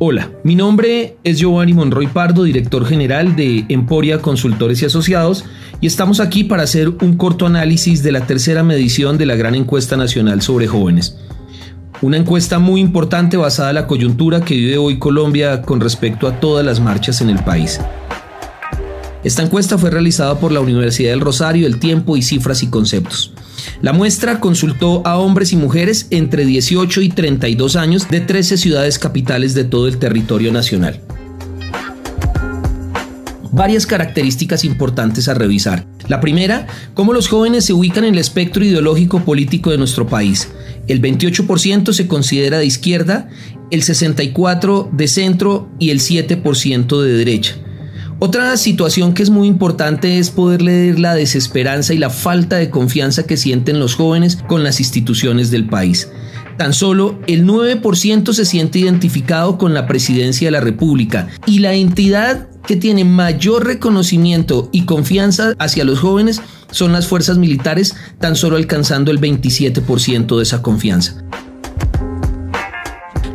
Hola, mi nombre es Giovanni Monroy Pardo, director general de Emporia Consultores y Asociados, y estamos aquí para hacer un corto análisis de la tercera medición de la gran encuesta nacional sobre jóvenes. Una encuesta muy importante basada en la coyuntura que vive hoy Colombia con respecto a todas las marchas en el país. Esta encuesta fue realizada por la Universidad del Rosario, El Tiempo y Cifras y Conceptos. La muestra consultó a hombres y mujeres entre 18 y 32 años de 13 ciudades capitales de todo el territorio nacional. Varias características importantes a revisar. La primera, cómo los jóvenes se ubican en el espectro ideológico político de nuestro país. El 28% se considera de izquierda, el 64% de centro y el 7% de derecha. Otra situación que es muy importante es poder leer la desesperanza y la falta de confianza que sienten los jóvenes con las instituciones del país. Tan solo el 9% se siente identificado con la presidencia de la República y la entidad que tiene mayor reconocimiento y confianza hacia los jóvenes son las fuerzas militares, tan solo alcanzando el 27% de esa confianza.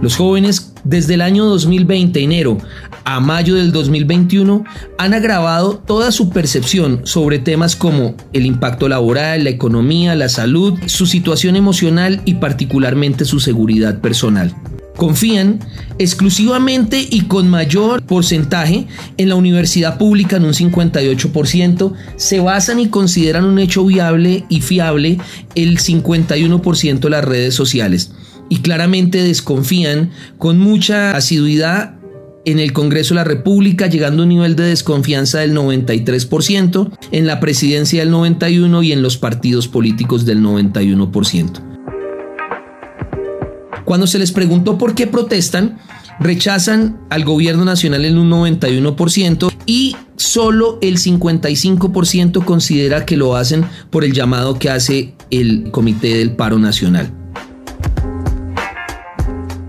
Los jóvenes desde el año 2020, enero, a mayo del 2021 han agravado toda su percepción sobre temas como el impacto laboral, la economía, la salud, su situación emocional y particularmente su seguridad personal. Confían exclusivamente y con mayor porcentaje en la universidad pública en un 58%, se basan y consideran un hecho viable y fiable el 51% de las redes sociales y claramente desconfían con mucha asiduidad en el Congreso de la República, llegando a un nivel de desconfianza del 93%, en la presidencia del 91% y en los partidos políticos del 91%. Cuando se les preguntó por qué protestan, rechazan al gobierno nacional en un 91% y solo el 55% considera que lo hacen por el llamado que hace el Comité del Paro Nacional.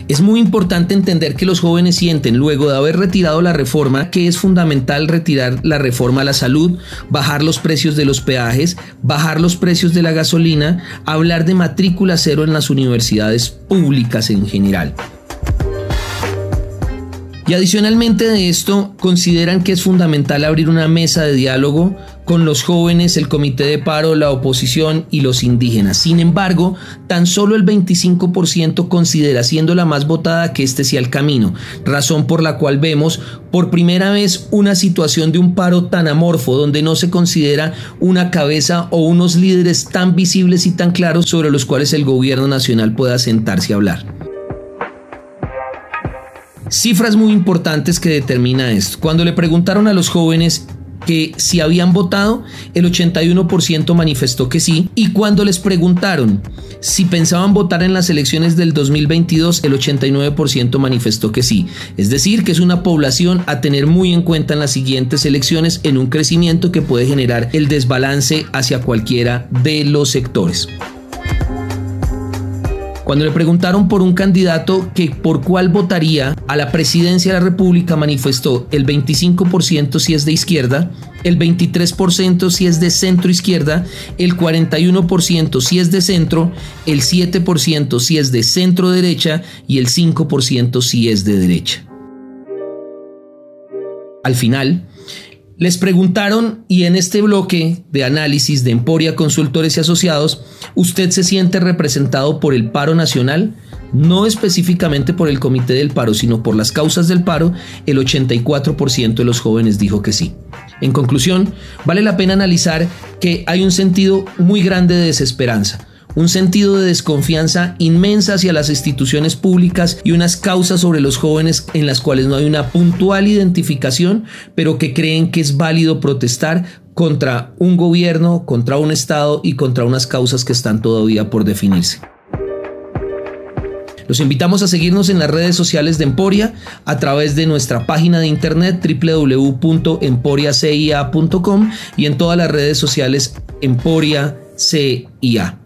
Es muy importante entender que los jóvenes sienten, luego de haber retirado la reforma, que es fundamental retirar la reforma a la salud, bajar los precios de los peajes, bajar los precios de la gasolina, hablar de matrícula cero en las universidades públicas en general. Y adicionalmente de esto, consideran que es fundamental abrir una mesa de diálogo con los jóvenes, el comité de paro, la oposición y los indígenas. Sin embargo, tan solo el 25% considera siendo la más votada que este sea el camino, razón por la cual vemos por primera vez una situación de un paro tan amorfo, donde no se considera una cabeza o unos líderes tan visibles y tan claros sobre los cuales el gobierno nacional pueda sentarse a hablar. Cifras muy importantes que determina esto. Cuando le preguntaron a los jóvenes que si habían votado, el 81% manifestó que sí. Y cuando les preguntaron si pensaban votar en las elecciones del 2022, el 89% manifestó que sí. Es decir, que es una población a tener muy en cuenta en las siguientes elecciones en un crecimiento que puede generar el desbalance hacia cualquiera de los sectores. Cuando le preguntaron por un candidato que por cuál votaría a la presidencia de la República, manifestó el 25% si es de izquierda, el 23% si es de centro izquierda, el 41% si es de centro, el 7% si es de centro derecha y el 5% si es de derecha. Al final, les preguntaron, y en este bloque de análisis de Emporia Consultores y Asociados, ¿usted se siente representado por el paro nacional? No específicamente por el comité del paro, sino por las causas del paro, el 84% de los jóvenes dijo que sí. En conclusión, vale la pena analizar que hay un sentido muy grande de desesperanza un sentido de desconfianza inmensa hacia las instituciones públicas y unas causas sobre los jóvenes en las cuales no hay una puntual identificación, pero que creen que es válido protestar contra un gobierno, contra un Estado y contra unas causas que están todavía por definirse. Los invitamos a seguirnos en las redes sociales de Emporia a través de nuestra página de internet www.emporiacia.com y en todas las redes sociales Emporia CIA.